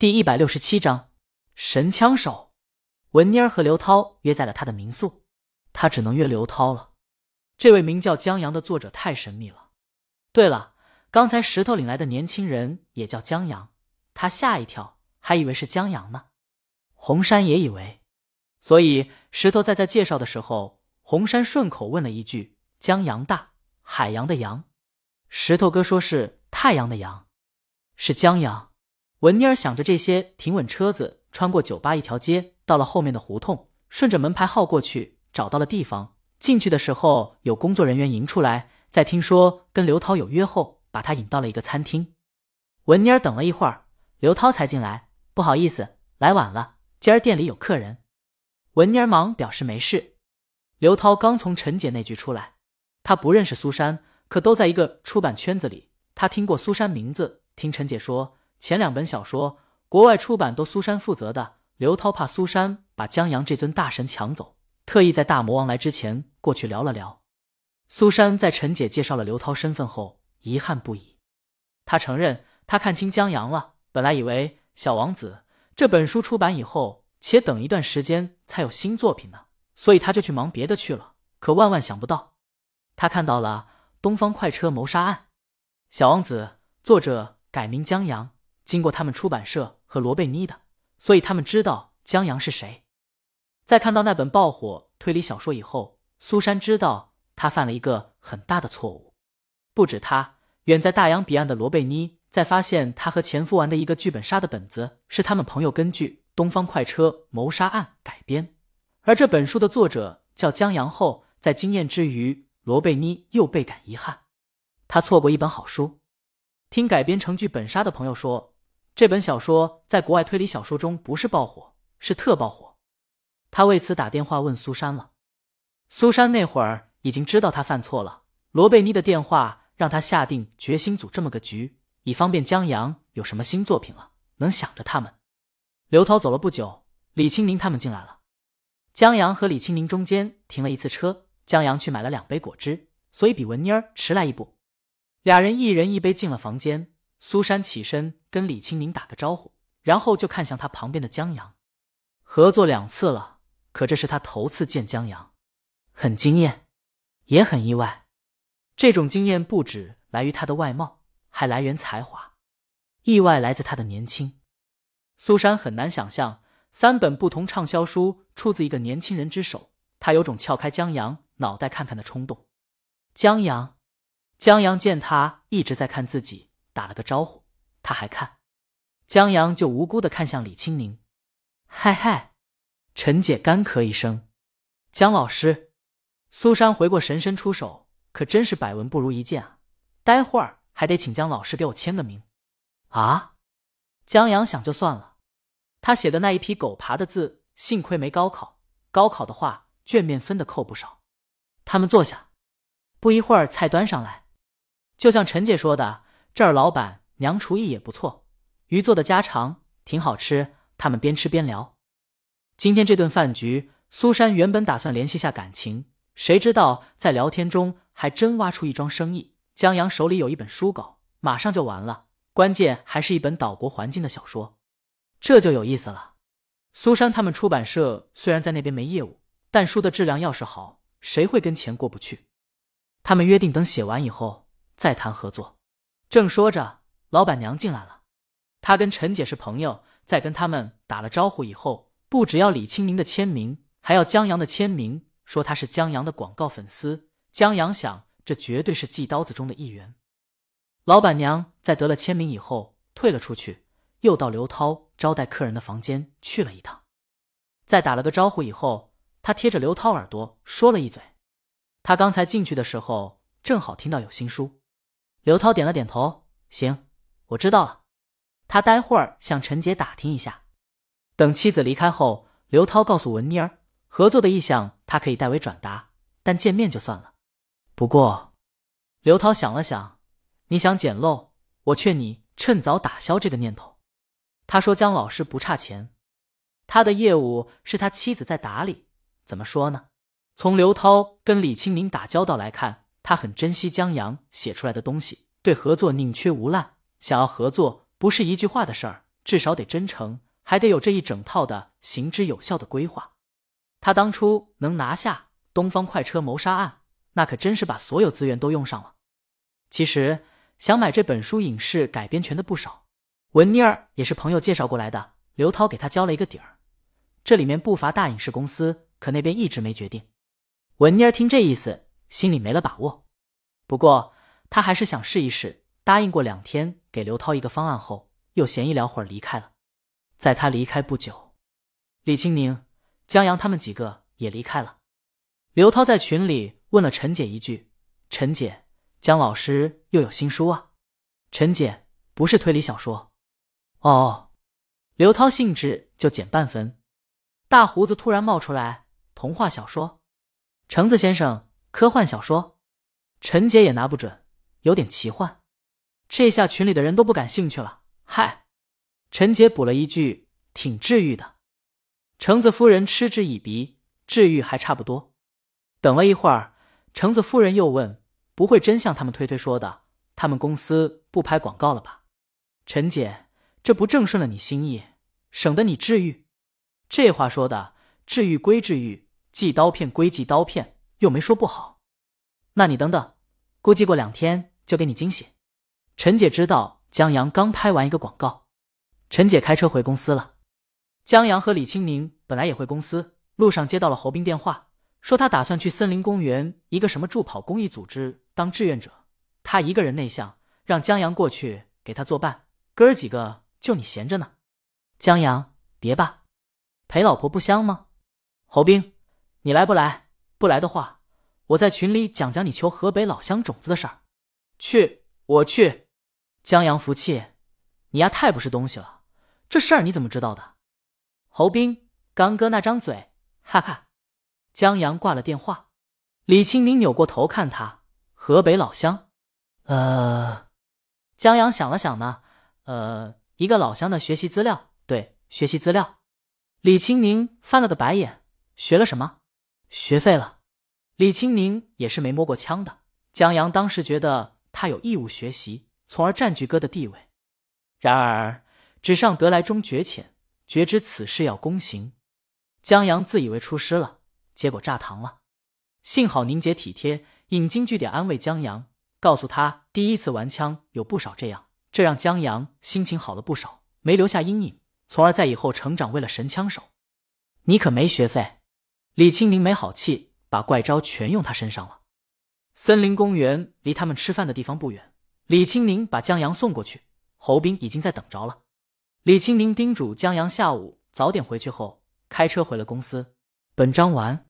第一百六十七章神枪手。文妮儿和刘涛约在了他的民宿，他只能约刘涛了。这位名叫江阳的作者太神秘了。对了，刚才石头领来的年轻人也叫江阳，他吓一跳，还以为是江阳呢。红山也以为，所以石头在在介绍的时候，红山顺口问了一句：“江阳大，海洋的洋。”石头哥说是太阳的阳，是江阳。文妮儿想着这些，停稳车子，穿过酒吧一条街，到了后面的胡同，顺着门牌号过去，找到了地方。进去的时候，有工作人员迎出来，在听说跟刘涛有约后，把他引到了一个餐厅。文妮儿等了一会儿，刘涛才进来。不好意思，来晚了，今儿店里有客人。文妮儿忙表示没事。刘涛刚从陈姐那局出来，他不认识苏珊，可都在一个出版圈子里，他听过苏珊名字，听陈姐说。前两本小说国外出版都苏珊负责的。刘涛怕苏珊把江阳这尊大神抢走，特意在大魔王来之前过去聊了聊。苏珊在陈姐介绍了刘涛身份后，遗憾不已。他承认他看清江阳了。本来以为《小王子》这本书出版以后，且等一段时间才有新作品呢，所以他就去忙别的去了。可万万想不到，他看到了《东方快车谋杀案》，《小王子》作者改名江阳。经过他们出版社和罗贝妮的，所以他们知道江阳是谁。在看到那本爆火推理小说以后，苏珊知道他犯了一个很大的错误。不止他，远在大洋彼岸的罗贝妮，在发现他和前夫玩的一个剧本杀的本子是他们朋友根据《东方快车谋杀案》改编，而这本书的作者叫江阳后，在惊艳之余，罗贝妮又倍感遗憾，他错过一本好书。听改编成剧本杀的朋友说。这本小说在国外推理小说中不是爆火，是特爆火。他为此打电话问苏珊了。苏珊那会儿已经知道他犯错了。罗贝妮的电话让他下定决心组这么个局，以方便江阳有什么新作品了能想着他们。刘涛走了不久，李清明他们进来了。江阳和李清明中间停了一次车，江阳去买了两杯果汁，所以比文妮儿迟来一步。俩人一人一杯进了房间。苏珊起身跟李清明打个招呼，然后就看向他旁边的江阳。合作两次了，可这是他头次见江阳，很惊艳，也很意外。这种惊艳不止来于他的外貌，还来源才华；意外来自他的年轻。苏珊很难想象三本不同畅销书出自一个年轻人之手，他有种撬开江阳脑袋看看的冲动。江阳，江阳见他一直在看自己。打了个招呼，他还看，江阳就无辜的看向李清明，嗨嗨，陈姐干咳一声，江老师，苏珊回过神，伸出手，可真是百闻不如一见啊！待会儿还得请江老师给我签个名啊！江阳想就算了，他写的那一批狗爬的字，幸亏没高考，高考的话卷面分的扣不少。他们坐下，不一会儿菜端上来，就像陈姐说的。这儿老板娘厨艺也不错，鱼做的家常挺好吃。他们边吃边聊。今天这顿饭局，苏珊原本打算联系下感情，谁知道在聊天中还真挖出一桩生意。江阳手里有一本书稿，马上就完了，关键还是一本岛国环境的小说，这就有意思了。苏珊他们出版社虽然在那边没业务，但书的质量要是好，谁会跟钱过不去？他们约定等写完以后再谈合作。正说着，老板娘进来了。她跟陈姐是朋友，在跟他们打了招呼以后，不只要李清明的签名，还要江阳的签名，说他是江阳的广告粉丝。江阳想，这绝对是寄刀子中的一员。老板娘在得了签名以后，退了出去，又到刘涛招待客人的房间去了一趟。在打了个招呼以后，他贴着刘涛耳朵说了一嘴。他刚才进去的时候，正好听到有新书。刘涛点了点头，行，我知道了。他待会儿向陈姐打听一下。等妻子离开后，刘涛告诉文妮儿，合作的意向他可以代为转达，但见面就算了。不过，刘涛想了想，你想捡漏，我劝你趁早打消这个念头。他说姜老师不差钱，他的业务是他妻子在打理。怎么说呢？从刘涛跟李清明打交道来看。他很珍惜江阳写出来的东西，对合作宁缺毋滥。想要合作不是一句话的事儿，至少得真诚，还得有这一整套的行之有效的规划。他当初能拿下东方快车谋杀案，那可真是把所有资源都用上了。其实想买这本书影视改编权的不少，文妮儿也是朋友介绍过来的。刘涛给他交了一个底儿，这里面不乏大影视公司，可那边一直没决定。文妮儿听这意思，心里没了把握。不过他还是想试一试，答应过两天给刘涛一个方案后，又闲一聊会儿离开了。在他离开不久，李青宁。江阳他们几个也离开了。刘涛在群里问了陈姐一句：“陈姐，江老师又有新书啊？”陈姐：“不是推理小说。”哦，刘涛兴致就减半分。大胡子突然冒出来：“童话小说？”橙子先生：“科幻小说？”陈姐也拿不准，有点奇幻。这下群里的人都不感兴趣了。嗨，陈姐补了一句：“挺治愈的。”橙子夫人嗤之以鼻，治愈还差不多。等了一会儿，橙子夫人又问：“不会真像他们推推说的，他们公司不拍广告了吧？”陈姐，这不正顺了你心意，省得你治愈。这话说的，治愈归治愈，寄刀片归寄刀片，又没说不好。那你等等，估计过两天就给你惊喜。陈姐知道江阳刚拍完一个广告，陈姐开车回公司了。江阳和李青宁本来也回公司，路上接到了侯斌电话，说他打算去森林公园一个什么助跑公益组织当志愿者。他一个人内向，让江阳过去给他作伴。哥儿几个就你闲着呢。江阳，别吧，陪老婆不香吗？侯斌，你来不来？不来的话，我在群里讲讲你求河北老乡种子的事儿。去，我去。江阳服气，你丫太不是东西了，这事儿你怎么知道的？侯斌，刚哥那张嘴，哈哈！江阳挂了电话，李青明扭过头看他，河北老乡，呃，江阳想了想呢，呃，一个老乡的学习资料，对，学习资料。李青宁翻了个白眼，学了什么？学废了。李青宁也是没摸过枪的，江阳当时觉得他有义务学习，从而占据哥的地位。然而纸上得来终觉浅。觉知此事要躬行，江阳自以为出师了，结果炸膛了。幸好宁姐体贴，引经据典安慰江阳，告诉他第一次玩枪有不少这样，这让江阳心情好了不少，没留下阴影，从而在以后成长为了神枪手。你可没学费，李清明没好气，把怪招全用他身上了。森林公园离他们吃饭的地方不远，李青宁把江阳送过去，侯斌已经在等着了。李青宁叮嘱江阳下午早点回去后，开车回了公司。本章完。